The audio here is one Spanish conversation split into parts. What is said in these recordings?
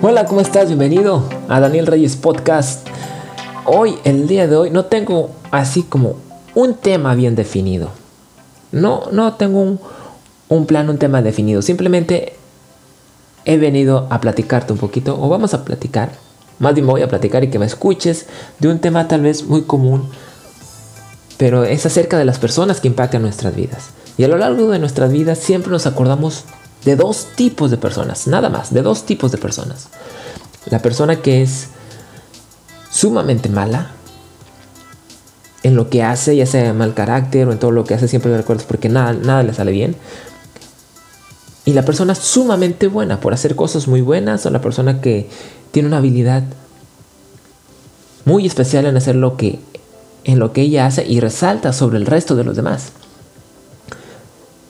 Hola, ¿cómo estás? Bienvenido a Daniel Reyes Podcast. Hoy, el día de hoy, no tengo así como un tema bien definido. No, no tengo un, un plan, un tema definido. Simplemente he venido a platicarte un poquito, o vamos a platicar, más bien me voy a platicar y que me escuches de un tema tal vez muy común, pero es acerca de las personas que impactan nuestras vidas. Y a lo largo de nuestras vidas siempre nos acordamos de dos tipos de personas, nada más, de dos tipos de personas. La persona que es sumamente mala en lo que hace, ya sea mal carácter o en todo lo que hace, siempre le recuerdas porque nada, nada le sale bien. Y la persona sumamente buena por hacer cosas muy buenas o la persona que tiene una habilidad muy especial en hacer lo que en lo que ella hace y resalta sobre el resto de los demás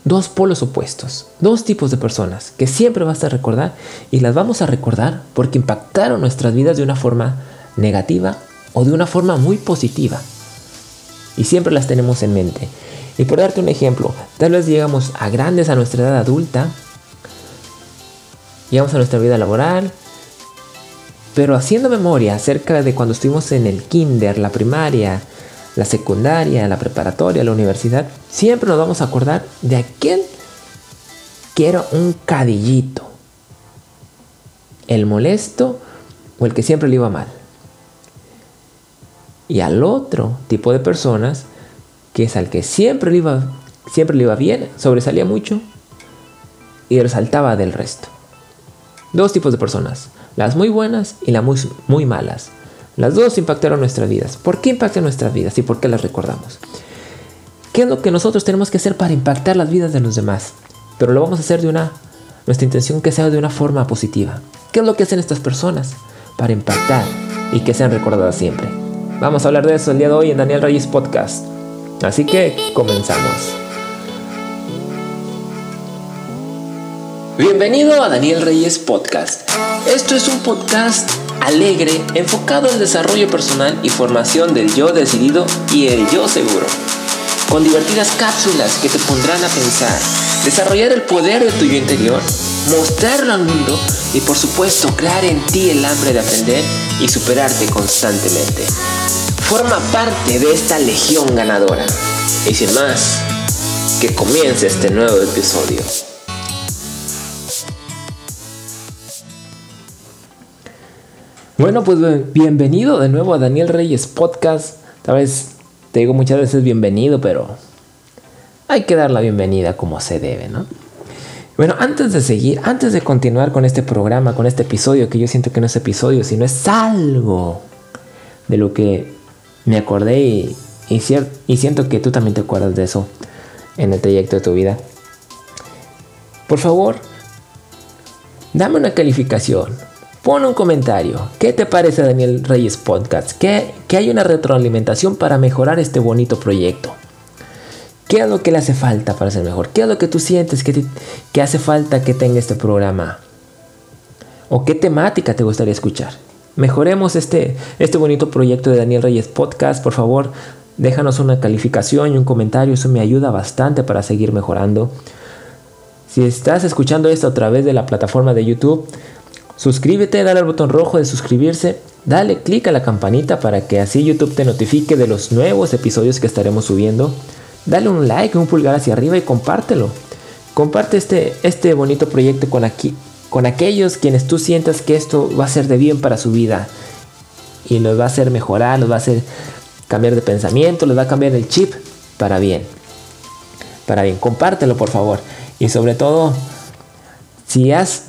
dos polos opuestos, dos tipos de personas que siempre vas a recordar y las vamos a recordar porque impactaron nuestras vidas de una forma negativa o de una forma muy positiva. Y siempre las tenemos en mente. Y por darte un ejemplo, tal vez llegamos a grandes a nuestra edad adulta, llegamos a nuestra vida laboral, pero haciendo memoria acerca de cuando estuvimos en el kinder, la primaria, la secundaria, la preparatoria, la universidad, siempre nos vamos a acordar de aquel que era un cadillito, el molesto o el que siempre le iba mal. Y al otro tipo de personas, que es al que siempre le iba, siempre le iba bien, sobresalía mucho y resaltaba del resto. Dos tipos de personas, las muy buenas y las muy, muy malas. Las dos impactaron nuestras vidas. ¿Por qué impactan nuestras vidas y por qué las recordamos? ¿Qué es lo que nosotros tenemos que hacer para impactar las vidas de los demás? Pero lo vamos a hacer de una, nuestra intención que sea de una forma positiva. ¿Qué es lo que hacen estas personas para impactar y que sean recordadas siempre? Vamos a hablar de eso el día de hoy en Daniel Reyes Podcast. Así que comenzamos. Bienvenido a Daniel Reyes Podcast. Esto es un podcast alegre enfocado en desarrollo personal y formación del yo decidido y el yo seguro. Con divertidas cápsulas que te pondrán a pensar, desarrollar el poder de tu yo interior, mostrarlo al mundo y por supuesto crear en ti el hambre de aprender y superarte constantemente. Forma parte de esta legión ganadora. Y sin más, que comience este nuevo episodio. Bueno, pues bienvenido de nuevo a Daniel Reyes Podcast. Tal vez te digo muchas veces bienvenido, pero hay que dar la bienvenida como se debe, ¿no? Bueno, antes de seguir, antes de continuar con este programa, con este episodio, que yo siento que no es episodio, sino es algo de lo que me acordé y, y, y siento que tú también te acuerdas de eso en el trayecto de tu vida. Por favor, dame una calificación Pon un comentario. ¿Qué te parece Daniel Reyes Podcast? ¿Que, que hay una retroalimentación para mejorar este bonito proyecto. ¿Qué es lo que le hace falta para ser mejor? ¿Qué es lo que tú sientes que, que hace falta que tenga este programa? ¿O qué temática te gustaría escuchar? Mejoremos este, este bonito proyecto de Daniel Reyes Podcast. Por favor, déjanos una calificación y un comentario. Eso me ayuda bastante para seguir mejorando. Si estás escuchando esto a través de la plataforma de YouTube, Suscríbete, dale al botón rojo de suscribirse, dale clic a la campanita para que así YouTube te notifique de los nuevos episodios que estaremos subiendo. Dale un like, un pulgar hacia arriba y compártelo. Comparte este, este bonito proyecto con, aquí, con aquellos quienes tú sientas que esto va a ser de bien para su vida. Y los va a hacer mejorar, los va a hacer cambiar de pensamiento, los va a cambiar el chip para bien. Para bien, compártelo por favor. Y sobre todo, si has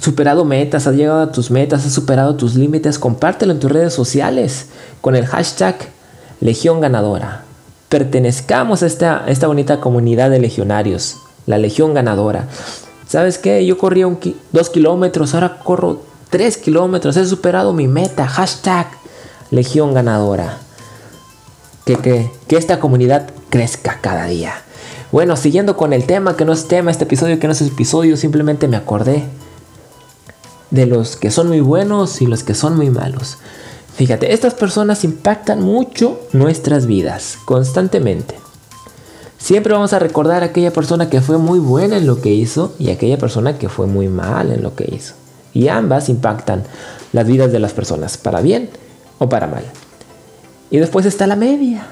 superado metas, has llegado a tus metas, has superado tus límites, compártelo en tus redes sociales con el hashtag Legión Ganadora. Pertenezcamos a esta, esta bonita comunidad de legionarios, la Legión Ganadora. ¿Sabes qué? Yo corría un dos kilómetros, ahora corro tres kilómetros, he superado mi meta. Hashtag Legión Ganadora. Que, que, que esta comunidad crezca cada día. Bueno, siguiendo con el tema, que no es tema, este episodio que no es episodio, simplemente me acordé de los que son muy buenos y los que son muy malos. Fíjate, estas personas impactan mucho nuestras vidas constantemente. Siempre vamos a recordar a aquella persona que fue muy buena en lo que hizo y aquella persona que fue muy mal en lo que hizo. Y ambas impactan las vidas de las personas, para bien o para mal. Y después está la media,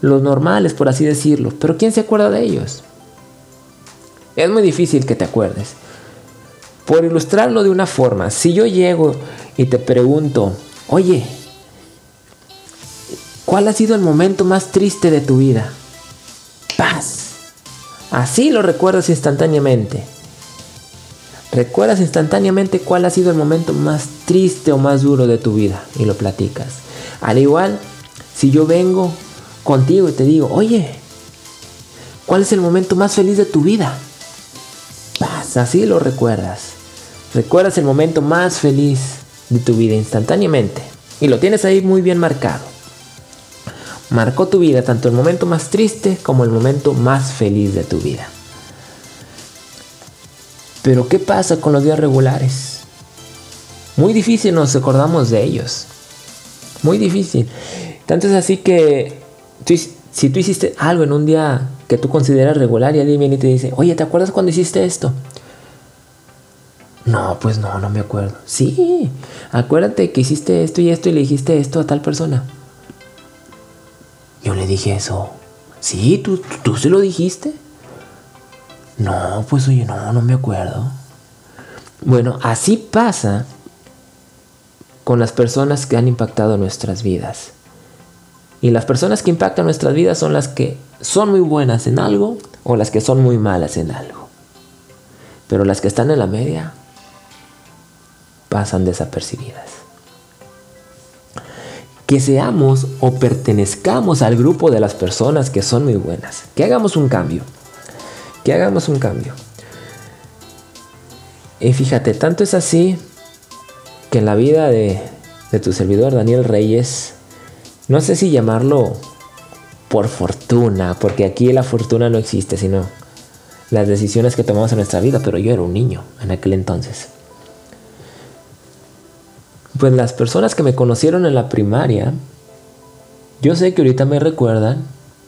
los normales, por así decirlo. Pero ¿quién se acuerda de ellos? Es muy difícil que te acuerdes. Por ilustrarlo de una forma, si yo llego y te pregunto, oye, ¿cuál ha sido el momento más triste de tu vida? paz. Así lo recuerdas instantáneamente. Recuerdas instantáneamente cuál ha sido el momento más triste o más duro de tu vida y lo platicas. Al igual, si yo vengo contigo y te digo, oye, ¿cuál es el momento más feliz de tu vida? Paz, así lo recuerdas. Recuerdas el momento más feliz de tu vida instantáneamente. Y lo tienes ahí muy bien marcado marcó tu vida, tanto el momento más triste como el momento más feliz de tu vida. Pero ¿qué pasa con los días regulares? Muy difícil nos acordamos de ellos. Muy difícil. Tanto es así que si tú hiciste algo en un día que tú consideras regular y alguien viene y te dice, oye, ¿te acuerdas cuando hiciste esto? No, pues no, no me acuerdo. Sí, acuérdate que hiciste esto y esto y le dijiste esto a tal persona. Yo le dije eso. Sí, ¿tú, tú se lo dijiste? No, pues oye, no, no me acuerdo. Bueno, así pasa con las personas que han impactado nuestras vidas. Y las personas que impactan nuestras vidas son las que son muy buenas en algo o las que son muy malas en algo. Pero las que están en la media pasan desapercibidas que seamos o pertenezcamos al grupo de las personas que son muy buenas. Que hagamos un cambio. Que hagamos un cambio. Y fíjate, tanto es así que en la vida de, de tu servidor Daniel Reyes, no sé si llamarlo por fortuna, porque aquí la fortuna no existe, sino las decisiones que tomamos en nuestra vida, pero yo era un niño en aquel entonces. Pues las personas que me conocieron en la primaria, yo sé que ahorita me recuerdan,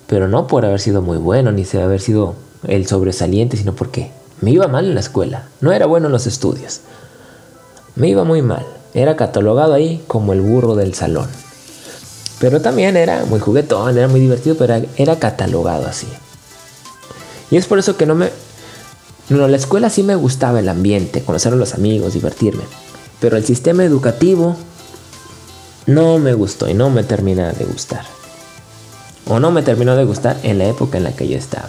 pero no por haber sido muy bueno, ni por haber sido el sobresaliente, sino porque me iba mal en la escuela, no era bueno en los estudios. Me iba muy mal, era catalogado ahí como el burro del salón. Pero también era muy juguetón, era muy divertido, pero era catalogado así. Y es por eso que no me... No, la escuela sí me gustaba el ambiente, conocer a los amigos, divertirme. Pero el sistema educativo no me gustó y no me termina de gustar. O no me terminó de gustar en la época en la que yo estaba.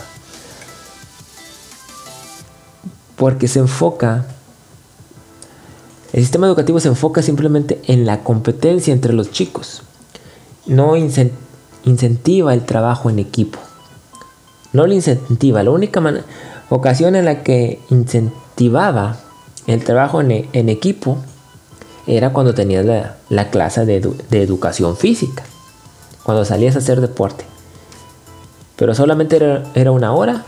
Porque se enfoca, el sistema educativo se enfoca simplemente en la competencia entre los chicos. No incentiva el trabajo en equipo. No lo incentiva. La única ocasión en la que incentivaba el trabajo en equipo era cuando tenías la, clase de, educación física, cuando salías a hacer deporte. Pero solamente era, una hora,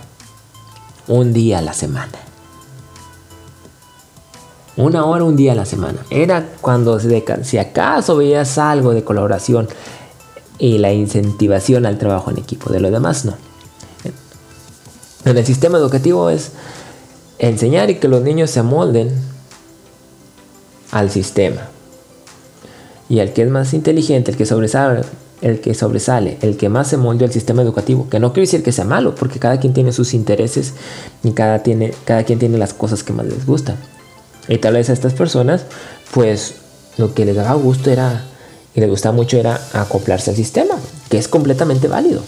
un día a la semana. Una hora, un día a la semana. Era cuando si acaso veías algo de colaboración y la incentivación al trabajo en equipo. De lo demás no. En el sistema educativo es enseñar y que los niños se amolden al sistema. Y el que es más inteligente, el que sobresale, el que sobresale, el que más se molde al sistema educativo, que no quiere decir que sea malo, porque cada quien tiene sus intereses y cada, tiene, cada quien tiene las cosas que más les gustan. Y tal vez a estas personas, pues lo que les daba gusto era, y les gustaba mucho era acoplarse al sistema, que es completamente válido.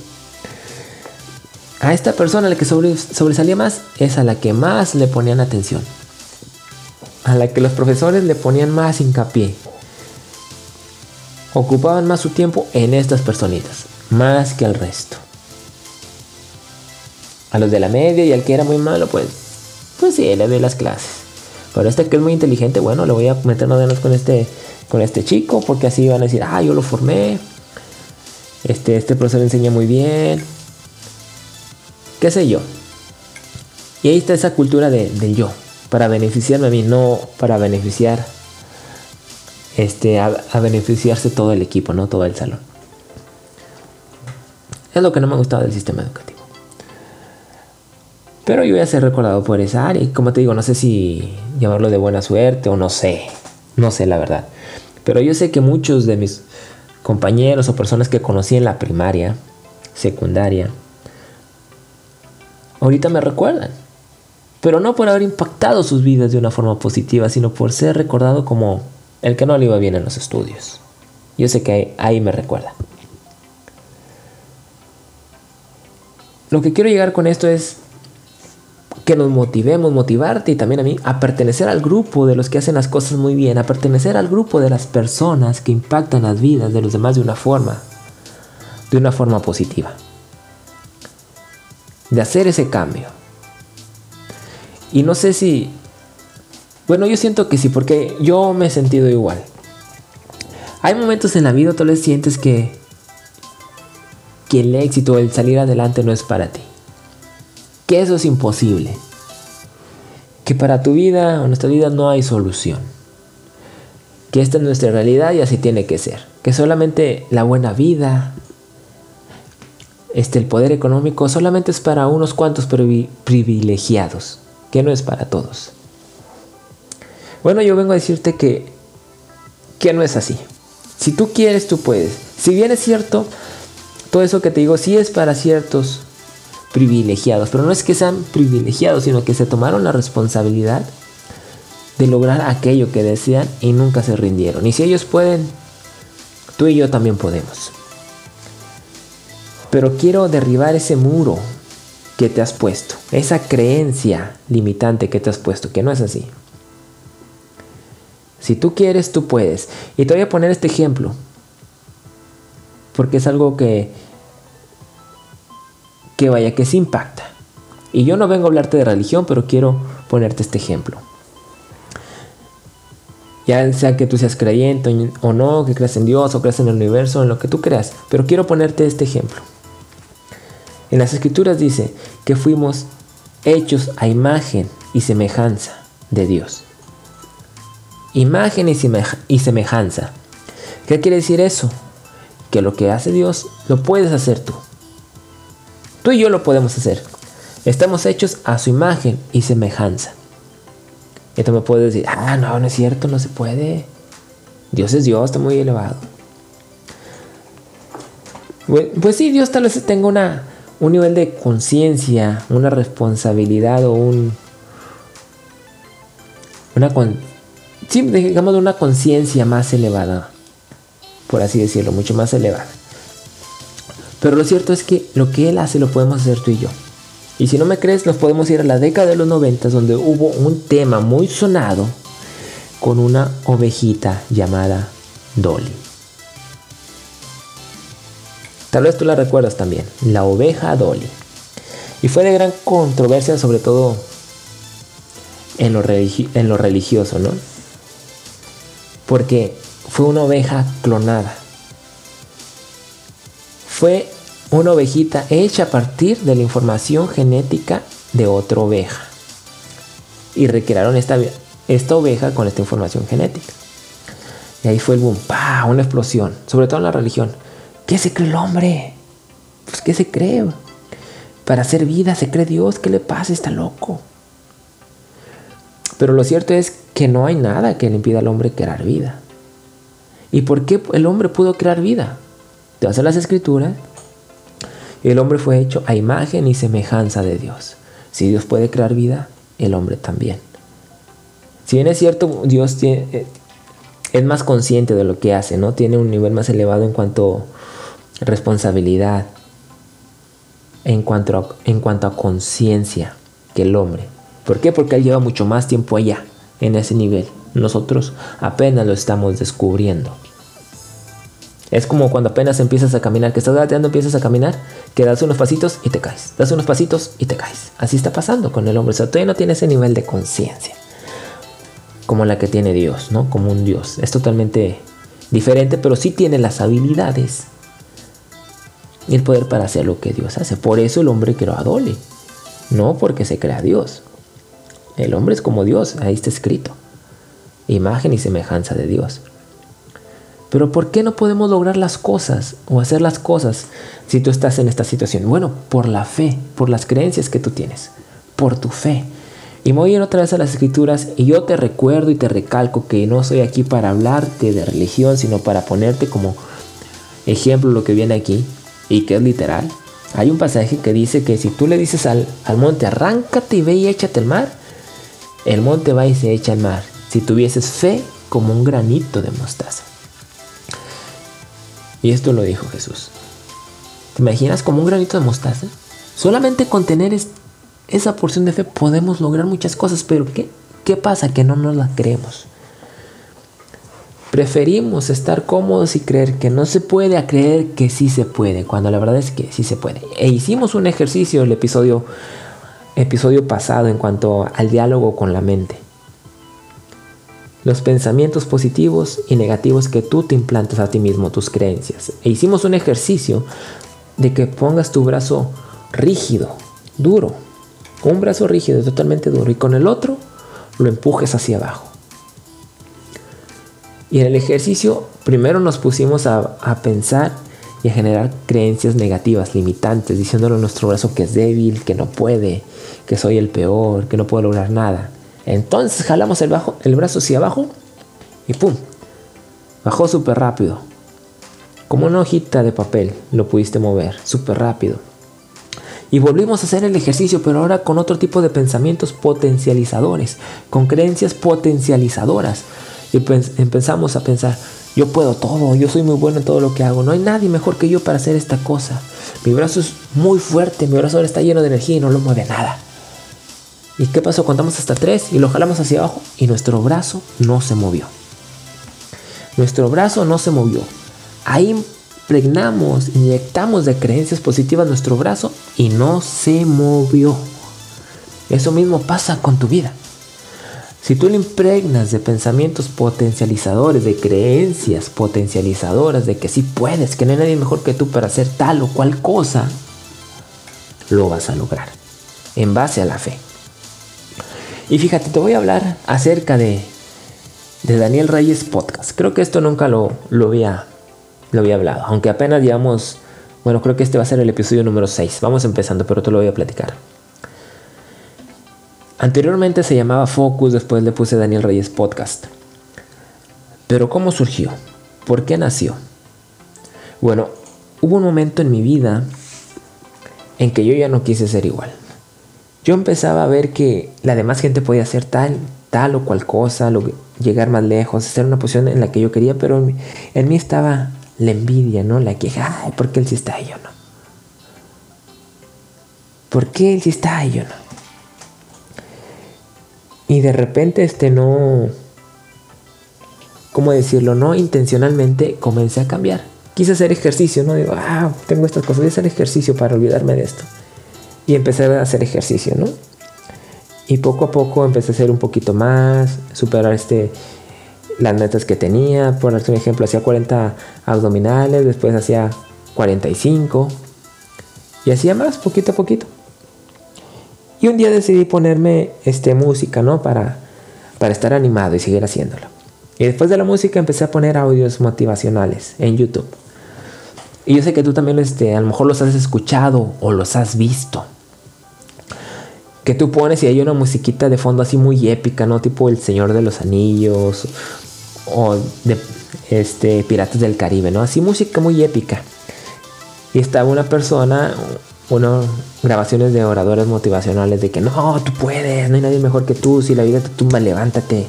A esta persona la que sobresalía más es a la que más le ponían atención a la que los profesores le ponían más hincapié. Ocupaban más su tiempo en estas personitas, más que al resto. A los de la media y al que era muy malo, pues, pues sí, le doy las clases. Pero este que es muy inteligente, bueno, le voy a meter más con este, con este chico, porque así van a decir, ah, yo lo formé. Este, este profesor enseña muy bien. ¿Qué sé yo? Y ahí está esa cultura de, del yo para beneficiarme a mí, no para beneficiar este, a, beneficiarse todo el equipo, no todo el salón. Es lo que no me gustaba del sistema educativo. Pero yo voy a ser recordado por esa área. Y como te digo, no sé si llamarlo de buena suerte o no sé. No sé la verdad. Pero yo sé que muchos de mis compañeros o personas que conocí en la primaria, secundaria, ahorita me recuerdan. Pero no por haber impactado sus vidas de una forma positiva, sino por ser recordado como el que no le iba bien en los estudios. Yo sé que ahí, me recuerda. Lo que quiero llegar con esto es que nos motivemos, motivarte y también a mí, a pertenecer al grupo de los que hacen las cosas muy bien, a pertenecer al grupo de las personas que impactan las vidas de los demás de una forma, de una forma positiva. De hacer ese cambio. Y no sé si, bueno, yo siento que sí, porque yo me he sentido igual. Hay momentos en la vida, tú le sientes que, que el éxito, el salir adelante no es para ti. Que eso es imposible, que para tu vida o nuestra vida no hay solución, que esta es nuestra realidad y así tiene que ser, que solamente la buena vida, este, el poder económico solamente es para unos cuantos privilegiados, que no es para todos. Bueno, yo vengo a decirte que, que no es así. Si tú quieres, tú puedes. Si bien es cierto, todo eso que te digo sí es para ciertos privilegiados, pero no es que sean privilegiados, sino que se tomaron la responsabilidad de lograr aquello que desean y nunca se rindieron. Y si ellos pueden, tú y yo también podemos. Pero quiero derribar ese muro que te has puesto, esa creencia limitante que te has puesto, que no es así. Si tú quieres, tú puedes. Y te voy a poner este ejemplo, porque es algo que que vaya que se impacta. Y yo no vengo a hablarte de religión, pero quiero ponerte este ejemplo. Ya sea que tú seas creyente o no, que creas en Dios o creas en el universo, en lo que tú creas, pero quiero ponerte este ejemplo. En las escrituras dice que fuimos hechos a imagen y semejanza de Dios. Imagen y, semejanza. ¿Qué quiere decir eso? Que lo que hace Dios lo puedes hacer tú. Tú y yo lo podemos hacer. Estamos hechos a su imagen y semejanza. Y tú me puedes decir, ah, no, no es cierto, no se puede. Dios es Dios, está muy elevado. Pues, sí, Dios tal vez tenga una, un nivel de conciencia, una responsabilidad o un... Una sí, digamos una conciencia más elevada, por así decirlo, mucho más elevada. Pero lo cierto es que lo que él hace lo podemos hacer tú y yo. Y si no me crees, nos podemos ir a la década de los 90 donde hubo un tema muy sonado con una ovejita llamada Dolly. Tal vez tú la recuerdas también, la oveja Dolly. Y fue de gran controversia sobre todo en lo, religioso, ¿no? Porque fue una oveja clonada fue una ovejita hecha a partir de la información genética de otra oveja. Y recrearon esta, esta oveja con esta información genética. Y ahí fue el boom, ¡pah! Una explosión, sobre todo en la religión. ¿Qué se cree el hombre? Pues ¿qué se cree? Para hacer vida se cree Dios, ¿qué le pasa? Está loco. Pero lo cierto es que no hay nada que le impida al hombre crear vida. ¿Y por qué el hombre pudo crear vida? te vas a las escrituras, el hombre fue hecho a imagen y semejanza de Dios. Si Dios puede crear vida, el hombre también. Si bien es cierto, Dios tiene, eh, es más consciente de lo que hace, ¿no? Tiene un nivel más elevado en cuanto responsabilidad, en cuanto a, en cuanto a conciencia que el hombre. ¿Por qué? Porque Él lleva mucho más tiempo allá, en ese nivel. Nosotros apenas lo estamos descubriendo. Es como cuando apenas empiezas a caminar, que estás gateando, empiezas a caminar, que das unos pasitos y te caes. Das unos pasitos y te caes. Así está pasando con el hombre. O sea, todavía no tiene ese nivel de conciencia como la que tiene Dios, ¿no? Como un Dios. Es totalmente diferente, pero sí tiene las habilidades el poder para hacer lo que Dios hace. Por eso el hombre creó a Dolly, no porque se crea Dios. El hombre es como Dios, ahí está escrito. Imagen y semejanza de Dios. Pero ¿por qué no podemos lograr las cosas o hacer las cosas si tú estás en esta situación? Bueno, por la fe, por las creencias que tú tienes. por tu fe. Y me voy a ir otra vez a las escrituras y yo te recuerdo y te recalco que no soy aquí para hablarte de religión, sino para ponerte como ejemplo lo que viene aquí y que es literal. Hay un pasaje que dice que si tú le dices al, al monte, arráncate y ve y échate al mar, el monte va y se echa al mar. Si tuvieses fe como un granito de mostaza. Y esto lo dijo Jesús. ¿Te imaginas como un granito de mostaza? Solamente con tener esa porción de fe podemos lograr muchas cosas, pero ¿qué, qué pasa? Que no nos la creemos. Preferimos estar cómodos y creer que no se puede a creer que sí se puede, cuando la verdad es que sí se puede. E hicimos un ejercicio el episodio, episodio pasado en cuanto al diálogo con la mente los pensamientos positivos y negativos que tú te implantas a ti mismo, tus creencias. E hicimos un ejercicio de que pongas tu brazo rígido, duro, un brazo rígido, totalmente duro, y con el otro lo empujes hacia abajo. Y en el ejercicio primero nos pusimos a, a pensar y a generar creencias negativas, limitantes, diciéndole a nuestro brazo que es débil, que no puede, que soy el peor, que no puedo lograr nada. Entonces jalamos el, bajo, el brazo hacia abajo y ¡pum! Bajó súper rápido. Como una hojita de papel lo pudiste mover, súper rápido. Y volvimos a hacer el ejercicio, pero ahora con otro tipo de pensamientos potencializadores, con creencias potencializadoras. Y empezamos a pensar, yo puedo todo, yo soy muy bueno en todo lo que hago, no hay nadie mejor que yo para hacer esta cosa. Mi brazo es muy fuerte, mi brazo ahora está lleno de energía y no lo mueve nada. ¿Y qué pasó? Contamos hasta tres y lo jalamos hacia abajo y nuestro brazo no se movió. Nuestro brazo no se movió. Ahí impregnamos, inyectamos de creencias positivas nuestro brazo y no se movió. Eso mismo pasa con tu vida. Si tú le impregnas de pensamientos potencializadores, de creencias potencializadoras, de que sí puedes, que no hay nadie mejor que tú para hacer tal o cual cosa, lo vas a lograr en base a la fe. Y fíjate, te voy a hablar acerca de, de Daniel Reyes Podcast. Creo que esto nunca lo, lo, había, lo había hablado, aunque apenas digamos, bueno, creo que este va a ser el episodio número 6. Vamos empezando, pero te lo voy a platicar. Anteriormente se llamaba Focus, después le puse Daniel Reyes Podcast. Pero ¿cómo surgió? ¿Por qué nació? Bueno, hubo un momento en mi vida en que yo ya no quise ser igual yo empezaba a ver que la demás gente podía hacer tal, tal o cual cosa, llegar más lejos, hacer una posición en la que yo quería, pero en mí, estaba la envidia, ¿no? La queja, ay, ¿por qué él sí está y yo no? ¿Por qué él sí está y yo no? Y de repente, este no, ¿cómo decirlo? No intencionalmente comencé a cambiar. Quise hacer ejercicio, ¿no? Digo, ah, tengo estas cosas, voy a hacer ejercicio para olvidarme de esto y empecé a hacer ejercicio, ¿no? Y poco a poco empecé a hacer un poquito más, superar este, las metas que tenía. Por un ejemplo, hacía 40 abdominales, después hacía 45 y hacía más, poquito a poquito. Y un día decidí ponerme este, música, ¿no? Para, para estar animado y seguir haciéndolo. Y después de la música empecé a poner audios motivacionales en YouTube. Y yo sé que tú también este, a lo mejor los has escuchado o los has visto. Que tú pones y hay una musiquita de fondo así muy épica, ¿no? Tipo El Señor de los Anillos o este, Piratas del Caribe, ¿no? Así música muy épica. Y estaba una persona, unas grabaciones de oradores motivacionales de que no, tú puedes, no hay nadie mejor que tú, si la vida te tumba, levántate.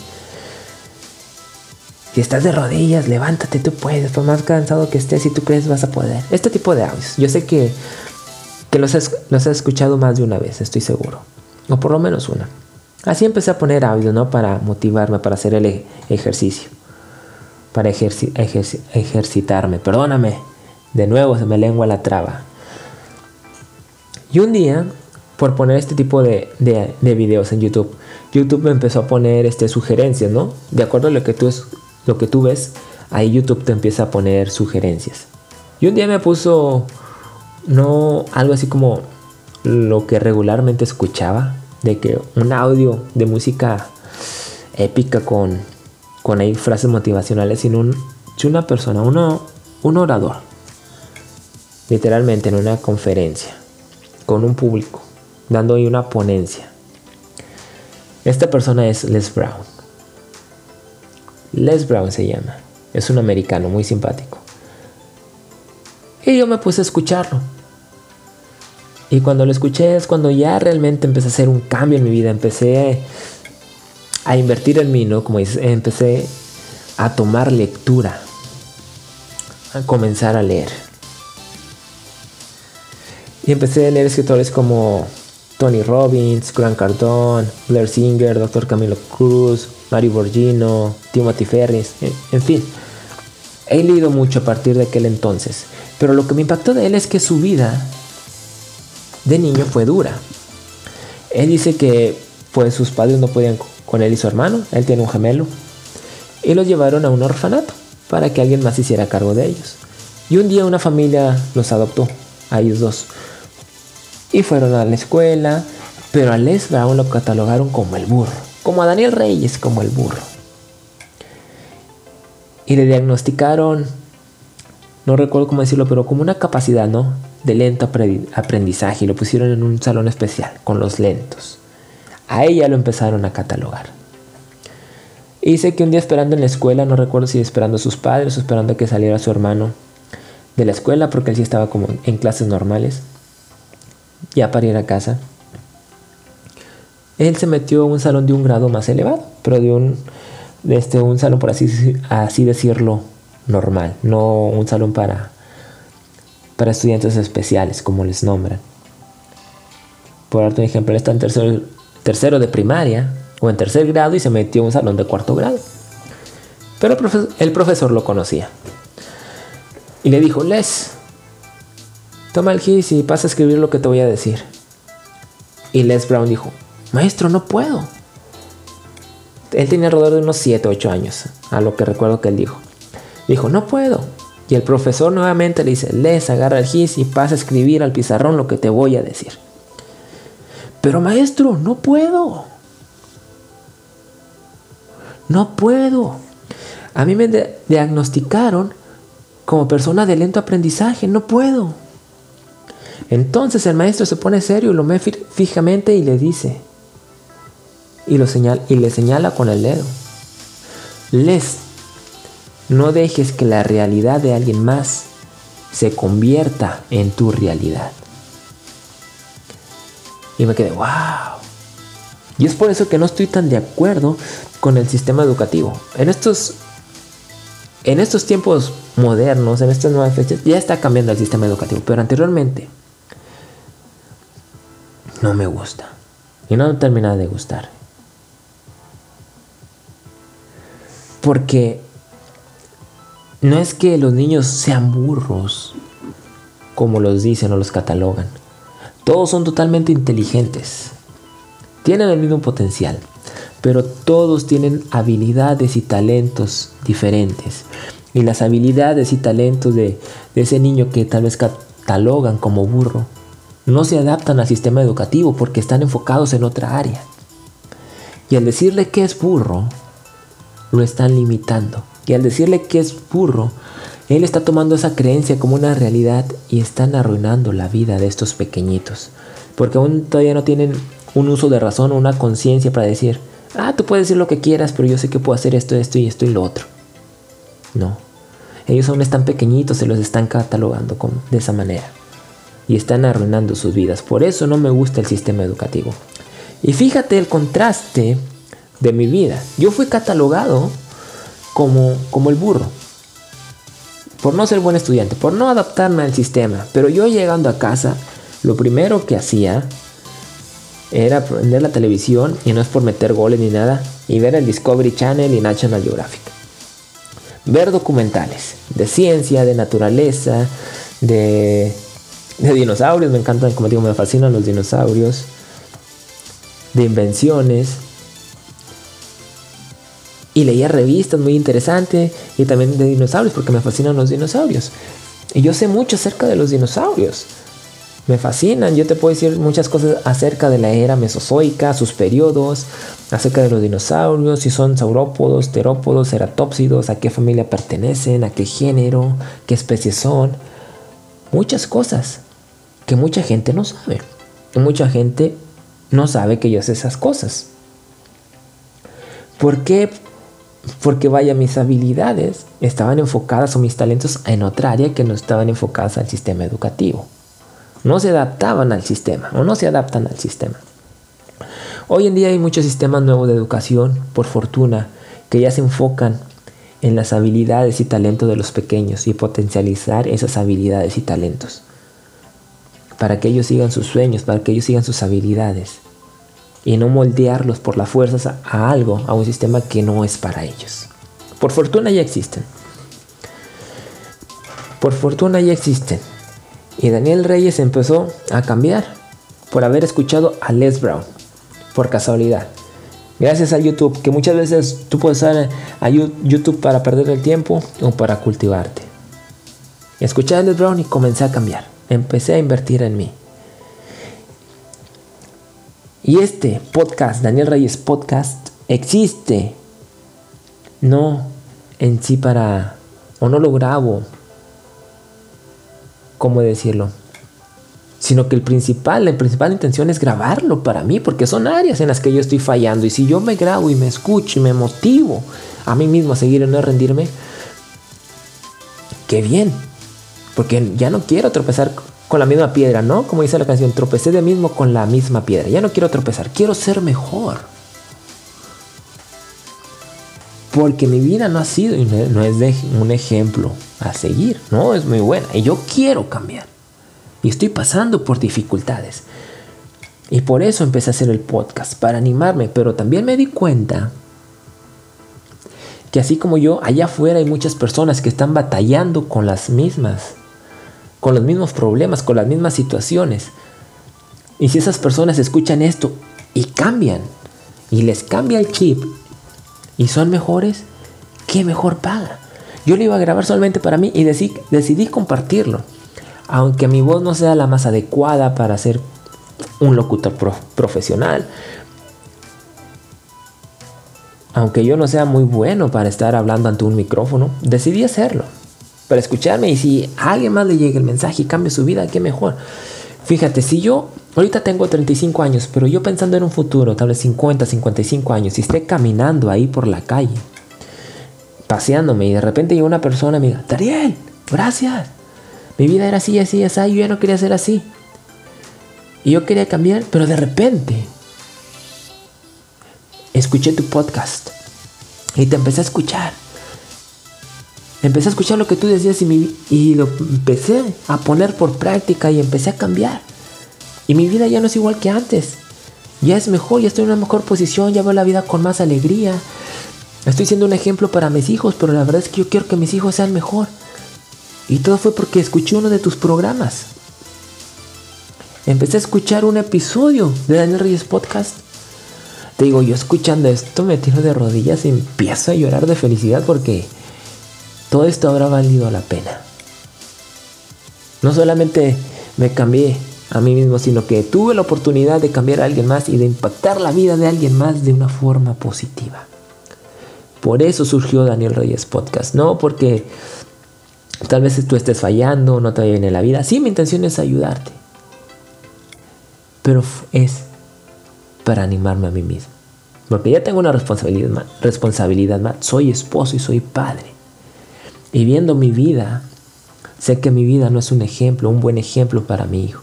Si estás de rodillas, levántate, tú puedes. Por más cansado que estés, si tú crees, vas a poder. Este tipo de audios. Yo sé que, que los, has, los has escuchado más de una vez, estoy seguro. O por lo menos una. Así empecé a poner audio, ¿no? Para motivarme, para hacer el e-, ejercicio. Para ejercitarme. Perdóname. De nuevo se me lengua la traba. Y un día, por poner este tipo de, de, de, videos en YouTube, YouTube me empezó a poner este, sugerencias, ¿no? De acuerdo a lo que tú lo que tú ves, ahí YouTube te empieza a poner sugerencias. Y un día me puso, no, algo así como lo que regularmente escuchaba, de que un audio de música épica con, con ahí frases motivacionales, sino un, una persona, uno, un orador, literalmente en una conferencia, con un público, dando ahí una ponencia. Esta persona es Les Brown. Les Brown se llama. Es un americano muy simpático. Y yo me puse a escucharlo. Y cuando lo escuché es cuando ya realmente empecé a hacer un cambio en mi vida. Empecé a invertir en mí, ¿no? Como empecé a tomar lectura. A comenzar a leer. Y empecé a leer escritores como Tony Robbins, Grant Cardone, Blair Singer, Dr. Camilo Cruz, Mario Borgino, Timothy Ferris, en fin. He leído mucho a partir de aquel entonces, pero lo que me impactó de él es que su vida de niño fue dura. Él dice que pues sus padres no podían con él y su hermano, él tiene un gemelo, y los llevaron a un orfanato para que alguien más hiciera cargo de ellos. Y un día una familia los adoptó, a ellos dos. Y fueron a la escuela, pero a Les Brown lo catalogaron como el burro, como a Daniel Reyes como el burro. Y le diagnosticaron, no recuerdo cómo decirlo, pero como una capacidad, ¿no? De lento aprendizaje y lo pusieron en un salón especial con los lentos. A ella lo empezaron a catalogar. Y dice que un día esperando en la escuela, no recuerdo si esperando a sus padres o esperando a que saliera su hermano de la escuela, porque él sí estaba como en clases normales, ya para ir a casa, él se metió a un salón de un grado más elevado, pero de un, este, un salón, por así, decirlo, normal, no un salón para, para estudiantes especiales, como les nombran. Por darte un ejemplo, él está en tercero, de primaria o en tercer grado y se metió a un salón de cuarto grado. Pero el profesor lo conocía. Y le dijo, Les, Toma el gis y pasa a escribir lo que te voy a decir. Y Les Brown dijo, maestro, no puedo. Él tenía alrededor de unos 7 o 8 años, a lo que recuerdo que él dijo. Dijo, no puedo. Y el profesor nuevamente le dice, Les, agarra el gis y pasa a escribir al pizarrón lo que te voy a decir. Pero maestro, no puedo. No puedo. A mí me diagnosticaron como persona de lento aprendizaje, no puedo. Entonces el maestro se pone serio, lo ve fijamente y le dice, y, lo señala, y le señala con el dedo, Les, no dejes que la realidad de alguien más se convierta en tu realidad. Y me quedé, wow. Y es por eso que no estoy tan de acuerdo con el sistema educativo. En estos, en estos tiempos modernos, en estas nuevas fechas, ya está cambiando el sistema educativo. Pero anteriormente, no me gusta. Y no termina de gustar. Porque no es que los niños sean burros, como los dicen o los catalogan. Todos son totalmente inteligentes. Tienen el mismo potencial, pero todos tienen habilidades y talentos diferentes. Y las habilidades y talentos de, de ese niño que tal vez catalogan como burro no se adaptan al sistema educativo porque están enfocados en otra área. Y al decirle que es burro, lo están limitando. Y al decirle que es burro, él está tomando esa creencia como una realidad y están arruinando la vida de estos pequeñitos. Porque aún todavía no tienen un uso de razón o una conciencia para decir, ah, tú puedes decir lo que quieras, pero yo sé que puedo hacer esto, esto y esto y lo otro. No. Ellos aún están pequeñitos, se los están catalogando de esa manera y están arruinando sus vidas. Por eso no me gusta el sistema educativo. Y fíjate el contraste de mi vida. Yo fui catalogado como, como el burro. Por no ser buen estudiante, por no adaptarme al sistema. Pero yo llegando a casa, lo primero que hacía era prender la televisión, y no es por meter goles ni nada, y ver el Discovery Channel y National Geographic. Ver documentales de ciencia, de naturaleza, de de dinosaurios, me encantan, como digo, me fascinan los dinosaurios, de invenciones. Y leía revistas muy interesantes y también de dinosaurios porque me fascinan los dinosaurios. Y yo sé mucho acerca de los dinosaurios. Me fascinan, yo te puedo decir muchas cosas acerca de la era mesozoica, sus periodos, acerca de los dinosaurios, si son saurópodos, terópodos, ceratópsidos, a qué familia pertenecen, a qué género, qué especies son. Muchas cosas que mucha gente no sabe. mucha gente no sabe que yo sé esas cosas. ¿Por qué? Porque vaya, mis habilidades estaban enfocadas o mis talentos en otra área que no estaban enfocadas al sistema educativo. No se adaptaban al sistema o no se adaptan al sistema. Hoy en día hay muchos sistemas nuevos de educación, por fortuna, que ya se enfocan en las habilidades y talentos de los pequeños y potencializar esas habilidades y talentos. Para que ellos sigan sus sueños, para que ellos sigan sus habilidades y no moldearlos por las fuerzas a, algo, a un sistema que no es para ellos. Por fortuna ya existen. Por fortuna ya existen. Y Daniel Reyes empezó a cambiar por haber escuchado a Les Brown, por casualidad. Gracias a YouTube, que muchas veces tú puedes usar a YouTube para perder el tiempo o para cultivarte. Escuché a Les Brown y comencé a cambiar. Empecé a invertir en mí. Y este podcast, Daniel Reyes Podcast, existe. No en sí para... o no lo grabo. ¿Cómo decirlo? Sino que el principal, la principal intención es grabarlo para mí, porque son áreas en las que yo estoy fallando. Y si yo me grabo y me escucho y me motivo a mí mismo a seguir y no rendirme, qué bien. Porque ya no quiero tropezar con la misma piedra, ¿no? Como dice la canción, tropecé de mismo con la misma piedra. Ya no quiero tropezar, quiero ser mejor. Porque mi vida no ha sido y no es un ejemplo a seguir, no es muy buena. Y yo quiero cambiar. Y estoy pasando por dificultades. Y por eso empecé a hacer el podcast, para animarme. Pero también me di cuenta que así como yo, allá afuera hay muchas personas que están batallando con las mismas con los mismos problemas, con las mismas situaciones. Y si esas personas escuchan esto y cambian, y les cambia el chip, y son mejores, ¿qué mejor paga? Yo lo iba a grabar solamente para mí y decidí, compartirlo. Aunque mi voz no sea la más adecuada para ser un locutor profesional, aunque yo no sea muy bueno para estar hablando ante un micrófono, decidí hacerlo para escucharme y si a alguien más le llega el mensaje y cambia su vida, qué mejor. Fíjate, si yo ahorita tengo 35 años, pero yo pensando en un futuro, tal vez 50, 55 años, y esté caminando ahí por la calle, paseándome y de repente llega una persona y me diga, Dariel, gracias. Mi vida era así, así, así, yo ya no quería ser así. Y yo quería cambiar, pero de repente escuché tu podcast y te empecé a escuchar Empecé a escuchar lo que tú decías y, lo empecé a poner por práctica y empecé a cambiar. Y mi vida ya no es igual que antes. Ya es mejor, ya estoy en una mejor posición, ya veo la vida con más alegría. Estoy siendo un ejemplo para mis hijos, pero la verdad es que yo quiero que mis hijos sean mejor. Y todo fue porque escuché uno de tus programas. Empecé a escuchar un episodio de Daniel Reyes Podcast. Te digo, yo escuchando esto me tiro de rodillas y empiezo a llorar de felicidad porque todo esto habrá valido la pena. No solamente me cambié a mí mismo, sino que tuve la oportunidad de cambiar a alguien más y de impactar la vida de alguien más de una forma positiva. Por eso surgió Daniel Reyes Podcast, no porque tal vez tú estés fallando, no te en la vida. Sí, mi intención es ayudarte, pero es para animarme a mí mismo. Porque ya tengo una responsabilidad responsabilidad más. Soy esposo y soy padre. Y viendo mi vida, sé que mi vida no es un ejemplo, un buen ejemplo para mi hijo.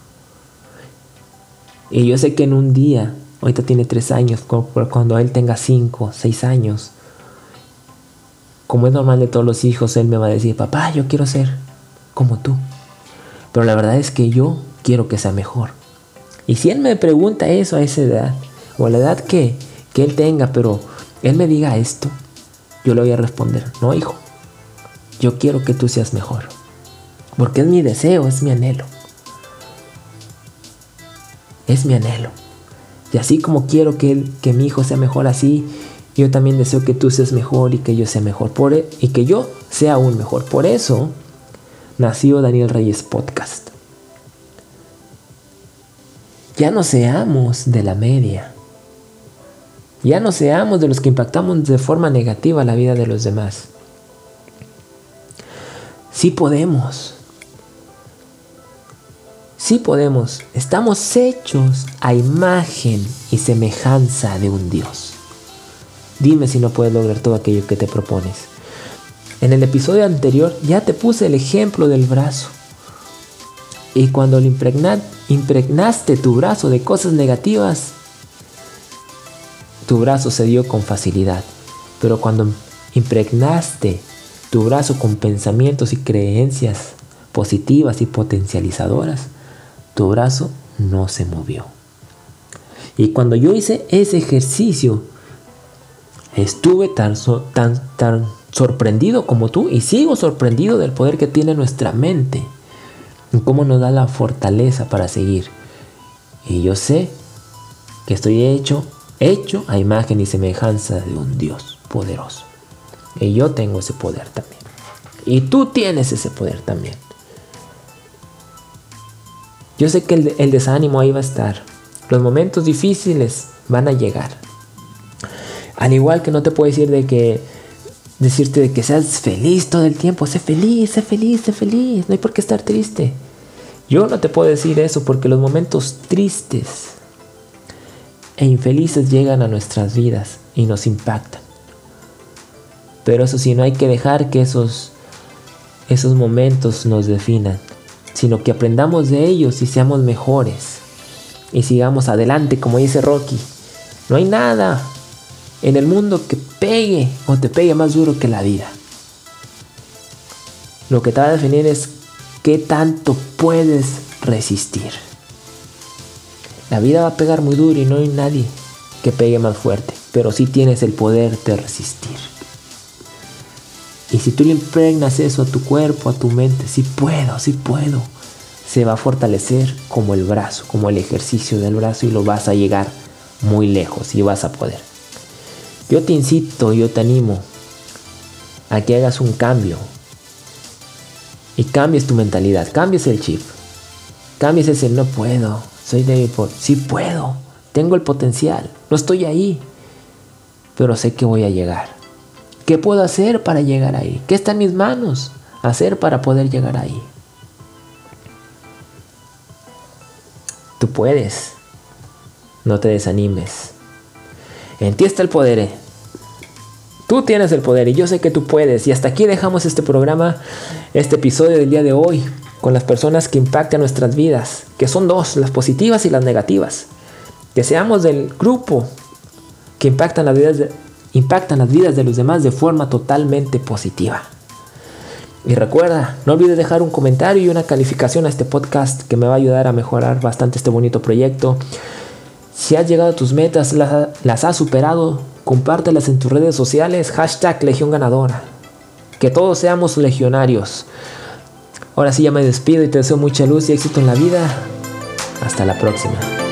Y yo sé que en un día, ahorita tiene tres años, cuando él tenga cinco, seis años, como es normal de todos los hijos, él me va a decir, papá, yo quiero ser como tú. Pero la verdad es que yo quiero que sea mejor. Y si él me pregunta eso a esa edad, o a la edad que, que él tenga, pero él me diga esto, yo le voy a responder, no, hijo, yo quiero que tú seas mejor. Porque es mi deseo, es mi anhelo. Es mi anhelo. Y así como quiero que, que mi hijo sea mejor así, yo también deseo que tú seas mejor y que yo sea mejor. Por, e, y que yo sea aún mejor. Por eso nació Daniel Reyes Podcast. Ya no seamos de la media. Ya no seamos de los que impactamos de forma negativa la vida de los demás. Sí podemos. Sí podemos. Estamos hechos a imagen y semejanza de un Dios. Dime si no puedes lograr todo aquello que te propones. En el episodio anterior ya te puse el ejemplo del brazo. Y cuando le impregnaste tu brazo de cosas negativas, tu brazo se dio con facilidad. Pero cuando impregnaste tu brazo con pensamientos y creencias positivas y potencializadoras, tu brazo no se movió. Y cuando yo hice ese ejercicio, estuve tan, tan, tan sorprendido como tú y sigo sorprendido del poder que tiene nuestra mente y cómo nos da la fortaleza para seguir. Y yo sé que estoy hecho, hecho a imagen y semejanza de un Dios poderoso. Y yo tengo ese poder también. Y tú tienes ese poder también. Yo sé que el, desánimo ahí va a estar. Los momentos difíciles van a llegar. Al igual que no te puedo decir de que decirte de que seas feliz todo el tiempo, sé feliz, sé feliz, sé feliz, no hay por qué estar triste. Yo no te puedo decir eso porque los momentos tristes e infelices llegan a nuestras vidas y nos impactan. Pero eso sí, no hay que dejar que esos, esos momentos nos definan, sino que aprendamos de ellos y seamos mejores y sigamos adelante, como dice Rocky. No hay nada en el mundo que pegue o te pegue más duro que la vida. Lo que te va a definir es qué tanto puedes resistir. La vida va a pegar muy duro y no hay nadie que pegue más fuerte, pero sí tienes el poder de resistir. Y si tú le impregnas eso a tu cuerpo, a tu mente, sí puedo, sí puedo, se va a fortalecer como el brazo, como el ejercicio del brazo y lo vas a llegar muy lejos y vas a poder. Yo te incito, yo te animo a que hagas un cambio y cambies tu mentalidad, cambies el chip, cambies ese no puedo, soy débil por, sí puedo, tengo el potencial, no estoy ahí, pero sé que voy a llegar. ¿Qué puedo hacer para llegar ahí? ¿Qué está en mis manos hacer para poder llegar ahí? Tú puedes. No te desanimes. En ti está el poder. Eh. Tú tienes el poder y yo sé que tú puedes. Y hasta aquí dejamos este programa, este episodio del día de hoy, con las personas que impactan nuestras vidas, que son dos, las positivas y las negativas. Que seamos del grupo que impactan las vidas de, impactan las vidas de los demás de forma totalmente positiva. Y recuerda, no olvides dejar un comentario y una calificación a este podcast que me va a ayudar a mejorar bastante este bonito proyecto. Si has llegado a tus metas, las, has superado, compártelas en tus redes sociales, hashtag Legión Ganadora. Que todos seamos legionarios. Ahora sí ya me despido y te deseo mucha luz y éxito en la vida. Hasta la próxima.